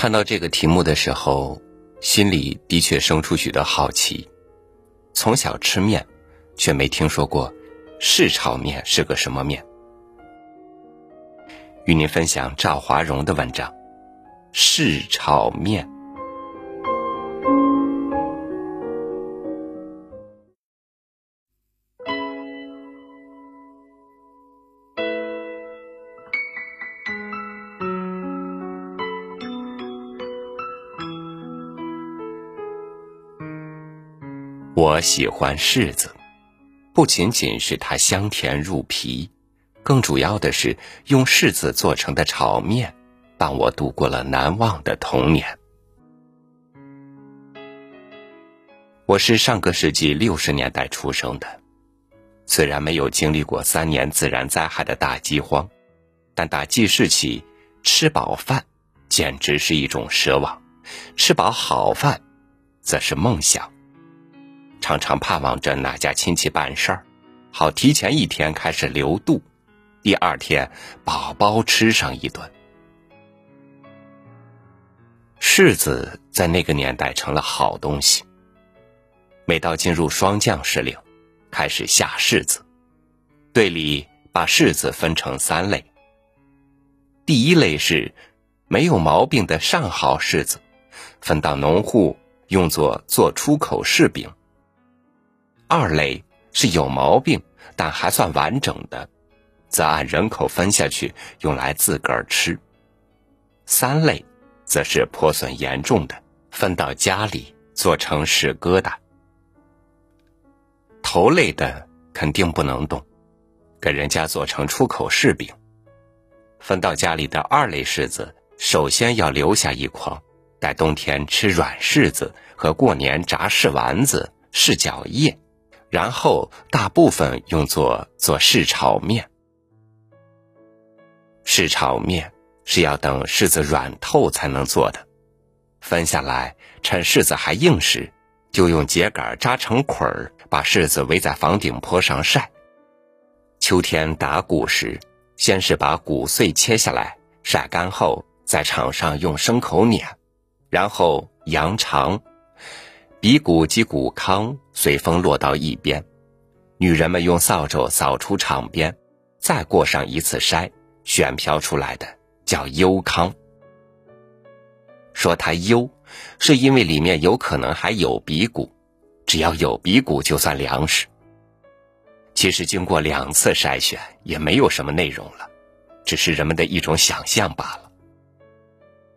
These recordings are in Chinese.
看到这个题目的时候，心里的确生出许多好奇。从小吃面，却没听说过市炒面是个什么面。与您分享赵华荣的文章《市炒面》。我喜欢柿子，不仅仅是它香甜入皮，更主要的是用柿子做成的炒面，伴我度过了难忘的童年。我是上个世纪六十年代出生的，虽然没有经历过三年自然灾害的大饥荒，但打记事起，吃饱饭简直是一种奢望，吃饱好饭，则是梦想。常常盼望着哪家亲戚办事儿，好提前一天开始留度，第二天饱饱吃上一顿。柿子在那个年代成了好东西。每到进入霜降时令，开始下柿子，队里把柿子分成三类。第一类是没有毛病的上好柿子，分到农户用作做出口柿饼。二类是有毛病但还算完整的，则按人口分下去用来自个儿吃。三类则是破损严重的，分到家里做成柿疙瘩。头类的肯定不能动，给人家做成出口柿饼。分到家里的二类柿子，首先要留下一筐，待冬天吃软柿子和过年炸柿丸子、柿饺叶。然后大部分用作做柿炒面。柿炒面是要等柿子软透才能做的，分下来趁柿子还硬时，就用秸秆扎成捆儿，把柿子围在房顶坡上晒。秋天打谷时，先是把谷穗切下来，晒干后在场上用牲口碾，然后扬长。鼻骨及骨糠随风落到一边，女人们用扫帚扫出场边，再过上一次筛，选漂出来的叫幽糠。说它幽，是因为里面有可能还有鼻骨，只要有鼻骨就算粮食。其实经过两次筛选，也没有什么内容了，只是人们的一种想象罢了。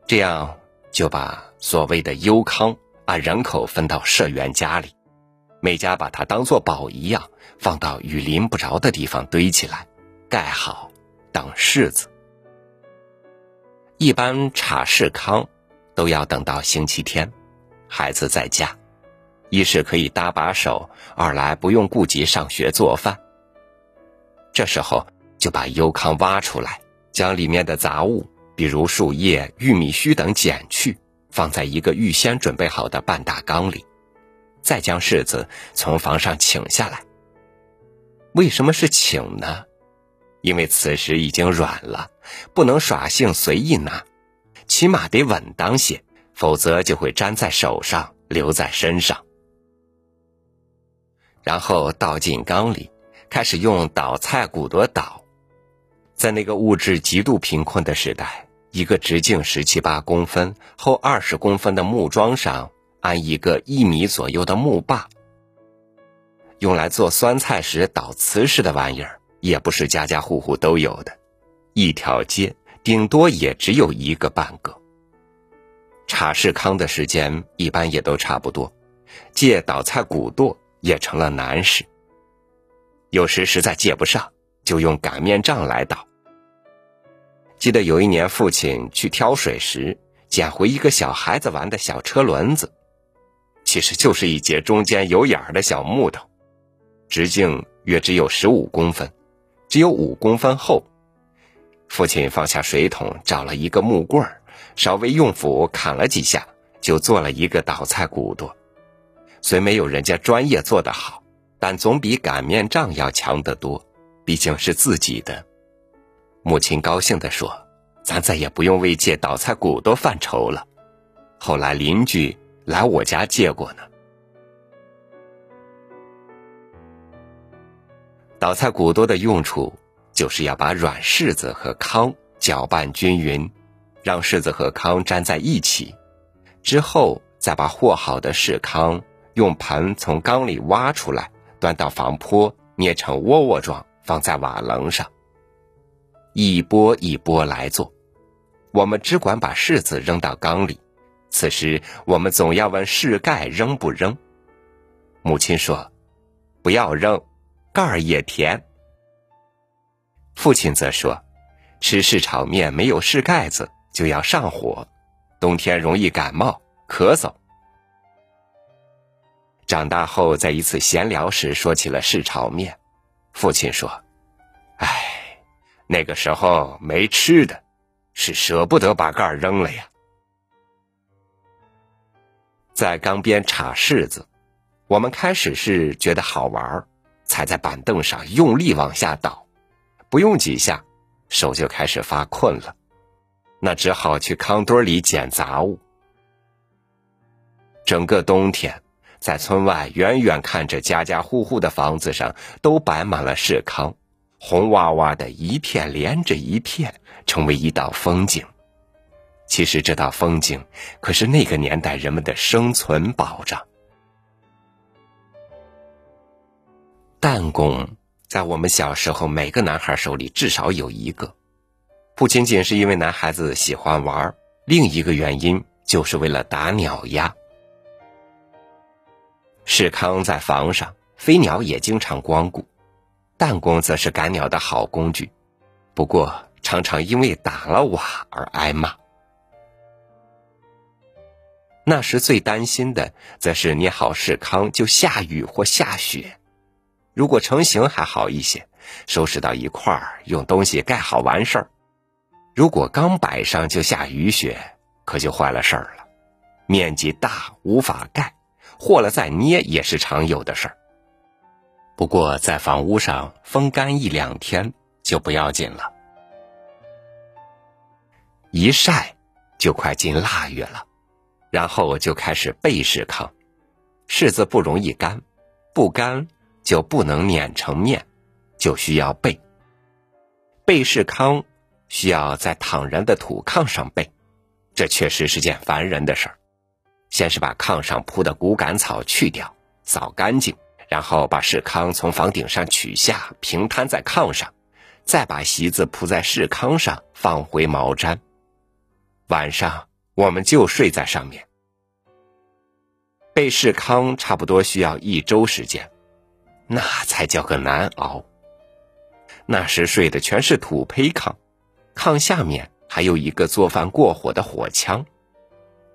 这样就把所谓的幽糠。把人口分到社员家里，每家把它当做宝一样，放到雨淋不着的地方堆起来，盖好，等柿子。一般茶柿糠都要等到星期天，孩子在家，一是可以搭把手，二来不用顾及上学做饭。这时候就把优糠挖出来，将里面的杂物，比如树叶、玉米须等剪去。放在一个预先准备好的半大缸里，再将柿子从房上请下来。为什么是请呢？因为此时已经软了，不能耍性随意拿，起码得稳当些，否则就会粘在手上，留在身上。然后倒进缸里，开始用捣菜骨朵捣。在那个物质极度贫困的时代。一个直径十七八公分、厚二十公分的木桩上安一个一米左右的木把，用来做酸菜时捣瓷似的玩意儿，也不是家家户户都有的。一条街顶多也只有一个半个。茶世康的时间一般也都差不多，借捣菜骨垛也成了难事。有时实在借不上，就用擀面杖来捣。记得有一年，父亲去挑水时，捡回一个小孩子玩的小车轮子，其实就是一节中间有眼儿的小木头，直径约只有十五公分，只有五公分厚。父亲放下水桶，找了一个木棍儿，稍微用斧砍了几下，就做了一个捣菜骨朵。虽没有人家专业做得好，但总比擀面杖要强得多，毕竟是自己的。母亲高兴地说：“咱再也不用为借捣菜骨朵犯愁了。”后来邻居来我家借过呢。捣菜骨多的用处，就是要把软柿子和糠搅拌均匀，让柿子和糠粘在一起，之后再把和好的柿糠用盆从缸里挖出来，端到房坡，捏成窝窝状，放在瓦楞上，一波一波来做。我们只管把柿子扔到缸里，此时我们总要问柿盖扔不扔。母亲说：“不要扔。”盖儿也甜。父亲则说：“吃柿炒面没有柿盖子，就要上火，冬天容易感冒咳嗽。”长大后，在一次闲聊时说起了柿炒面，父亲说：“哎，那个时候没吃的，是舍不得把盖儿扔了呀。”在缸边插柿子，我们开始是觉得好玩。踩在板凳上，用力往下倒，不用几下，手就开始发困了，那只好去炕堆里捡杂物。整个冬天，在村外远远看着家家户户的房子上都摆满了柿糠，红哇哇的一片连着一片，成为一道风景。其实这道风景，可是那个年代人们的生存保障。弹弓在我们小时候，每个男孩手里至少有一个，不仅仅是因为男孩子喜欢玩，另一个原因就是为了打鸟鸭。世康在房上，飞鸟也经常光顾，弹弓则是赶鸟的好工具，不过常常因为打了瓦而挨骂。那时最担心的，则是捏好世康就下雨或下雪。如果成型还好一些，收拾到一块儿，用东西盖好完事儿。如果刚摆上就下雨雪，可就坏了事儿了。面积大无法盖，和了再捏也是常有的事儿。不过在房屋上风干一两天就不要紧了。一晒就快进腊月了，然后就开始背柿糠。柿子不容易干，不干。就不能碾成面，就需要背。背柿糠需要在躺人的土炕上背，这确实是件烦人的事儿。先是把炕上铺的骨杆草去掉，扫干净，然后把柿糠从房顶上取下，平摊在炕上，再把席子铺在柿糠上，放回毛毡。晚上我们就睡在上面。备柿糠差不多需要一周时间。那才叫个难熬。那时睡的全是土坯炕，炕下面还有一个做饭过火的火枪。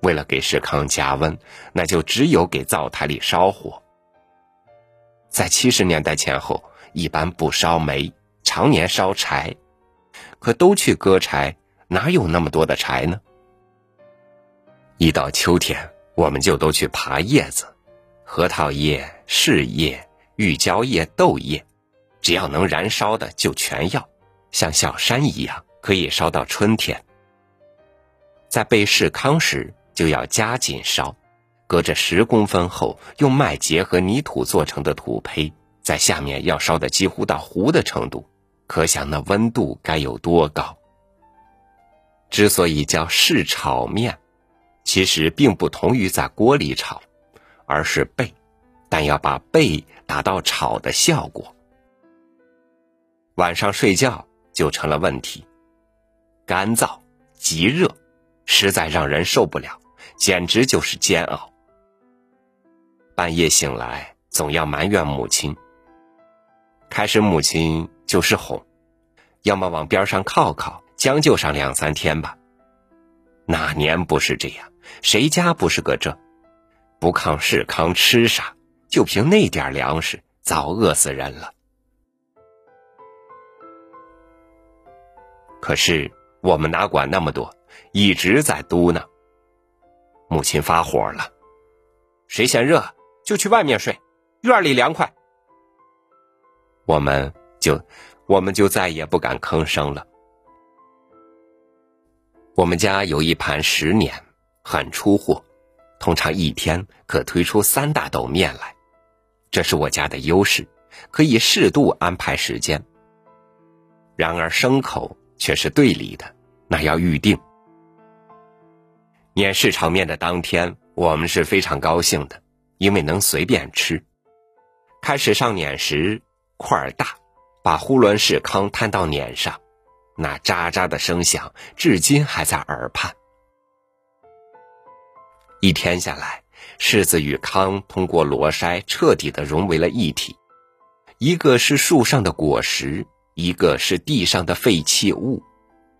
为了给石炕加温，那就只有给灶台里烧火。在七十年代前后，一般不烧煤，常年烧柴。可都去割柴，哪有那么多的柴呢？一到秋天，我们就都去爬叶子，核桃叶、柿叶。玉椒叶、豆叶，只要能燃烧的就全要，像小山一样可以烧到春天。在背柿糠时就要加紧烧，隔着十公分厚用麦秸和泥土做成的土坯，在下面要烧的几乎到糊的程度，可想那温度该有多高。之所以叫柿炒面，其实并不同于在锅里炒，而是备。但要把背达到炒的效果，晚上睡觉就成了问题。干燥、极热，实在让人受不了，简直就是煎熬。半夜醒来，总要埋怨母亲。开始母亲就是哄，要么往边上靠靠，将就上两三天吧。哪年不是这样？谁家不是个这？不抗是抗吃啥？就凭那点粮食，早饿死人了。可是我们哪管那么多，一直在嘟囔。母亲发火了：“谁嫌热就去外面睡，院里凉快。”我们就我们就再也不敢吭声了。我们家有一盘十年，很出货，通常一天可推出三大斗面来，这是我家的优势，可以适度安排时间。然而牲口却是对立的，那要预定。碾市场面的当天，我们是非常高兴的，因为能随便吃。开始上碾时，块儿大，把囫囵式糠摊到碾上，那喳喳的声响，至今还在耳畔。一天下来，柿子与糠通过螺筛彻底的融为了一体，一个是树上的果实，一个是地上的废弃物，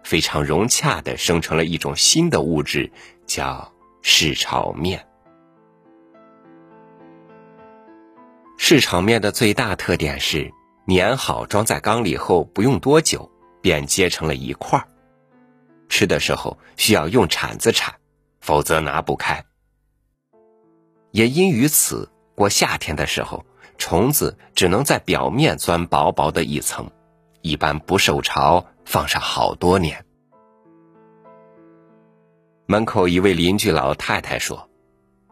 非常融洽的生成了一种新的物质，叫柿炒面。市场面的最大特点是，碾好装在缸里后，不用多久便结成了一块儿。吃的时候需要用铲子铲，否则拿不开。也因于此，过夏天的时候，虫子只能在表面钻薄薄的一层，一般不受潮，放上好多年。门口一位邻居老太太说：“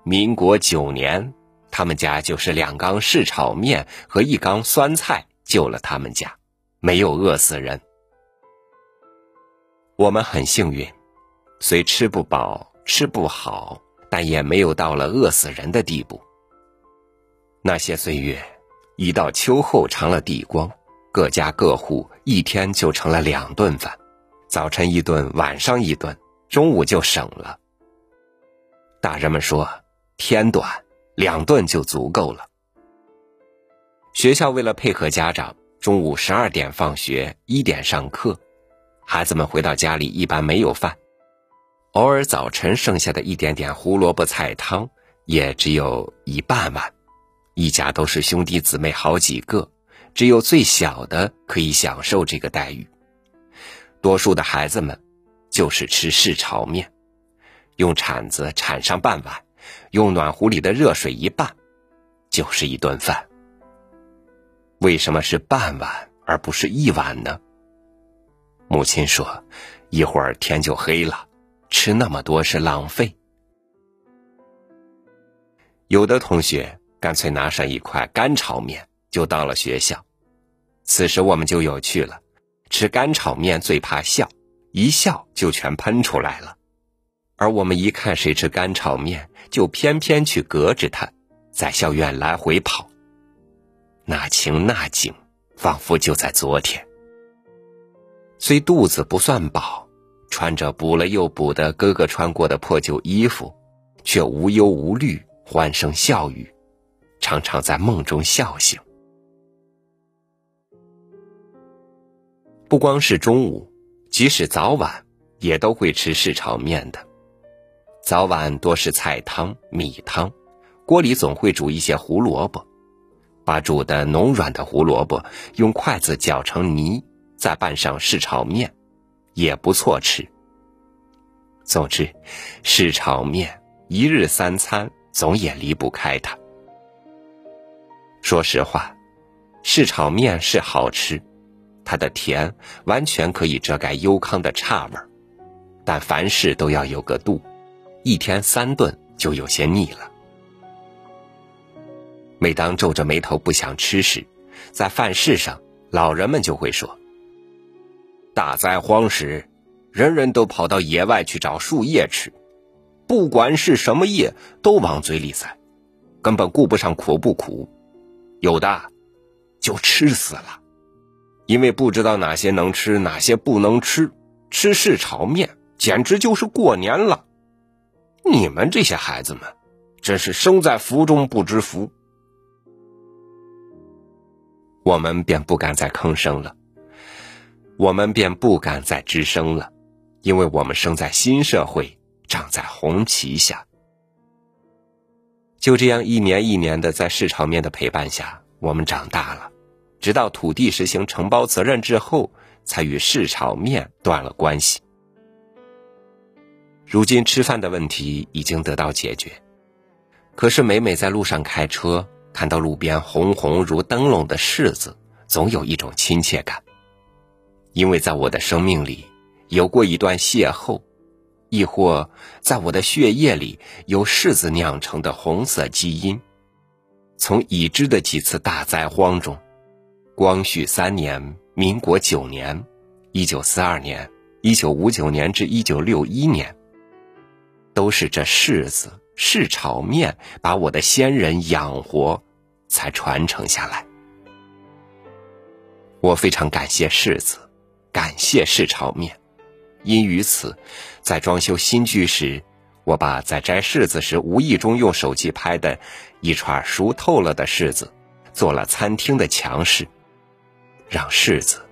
民国九年。”他们家就是两缸市炒面和一缸酸菜救了他们家，没有饿死人。我们很幸运，虽吃不饱、吃不好，但也没有到了饿死人的地步。那些岁月，一到秋后成了地光，各家各户一天就成了两顿饭，早晨一顿，晚上一顿，中午就省了。大人们说，天短。两顿就足够了。学校为了配合家长，中午十二点放学，一点上课。孩子们回到家里一般没有饭，偶尔早晨剩下的一点点胡萝卜菜汤也只有一半碗。一家都是兄弟姊妹好几个，只有最小的可以享受这个待遇。多数的孩子们就是吃柿炒面，用铲子铲上半碗。用暖壶里的热水一拌，就是一顿饭。为什么是半碗而不是一碗呢？母亲说：“一会儿天就黑了，吃那么多是浪费。”有的同学干脆拿上一块干炒面就到了学校，此时我们就有趣了。吃干炒面最怕笑，一笑就全喷出来了。而我们一看谁吃干炒面，就偏偏去隔着他，在校园来回跑。那情那景，仿佛就在昨天。虽肚子不算饱，穿着补了又补的哥哥穿过的破旧衣服，却无忧无虑，欢声笑语，常常在梦中笑醒。不光是中午，即使早晚，也都会吃柿炒面的。早晚多是菜汤、米汤，锅里总会煮一些胡萝卜，把煮的浓软的胡萝卜用筷子搅成泥，再拌上市炒面，也不错吃。总之，市炒面一日三餐总也离不开它。说实话，市炒面是好吃，它的甜完全可以遮盖优康的差味儿，但凡事都要有个度。一天三顿就有些腻了。每当皱着眉头不想吃时，在饭市上，老人们就会说：“大灾荒时，人人都跑到野外去找树叶吃，不管是什么叶，都往嘴里塞，根本顾不上苦不苦，有的就吃死了，因为不知道哪些能吃，哪些不能吃。吃是炒面简直就是过年了。”你们这些孩子们，真是生在福中不知福。我们便不敢再吭声了，我们便不敢再吱声了，因为我们生在新社会，长在红旗下。就这样一年一年的在市场面的陪伴下，我们长大了，直到土地实行承包责任制后，才与市场面断了关系。如今吃饭的问题已经得到解决，可是每每在路上开车，看到路边红红如灯笼的柿子，总有一种亲切感。因为在我的生命里，有过一段邂逅，亦或在我的血液里有柿子酿成的红色基因。从已知的几次大灾荒中，光绪三年、民国九年、一九四二年、一九五九年至一九六一年，都是这柿子、柿炒面把我的先人养活，才传承下来。我非常感谢柿子，感谢柿炒面。因于此，在装修新居时，我把在摘柿子时无意中用手机拍的一串熟透了的柿子，做了餐厅的墙饰，让柿子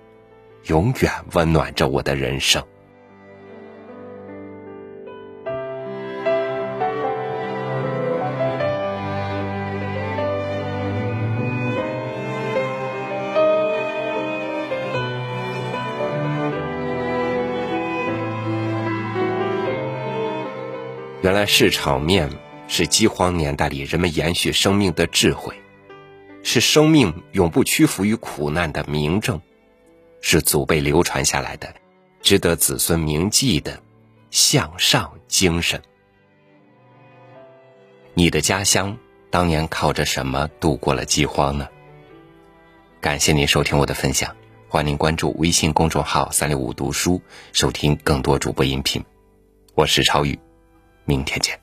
永远温暖着我的人生。原来市场面是饥荒年代里人们延续生命的智慧，是生命永不屈服于苦难的明证，是祖辈流传下来的、值得子孙铭记的向上精神。你的家乡当年靠着什么度过了饥荒呢？感谢您收听我的分享，欢迎您关注微信公众号“三六五读书”，收听更多主播音频。我是超宇。明天见。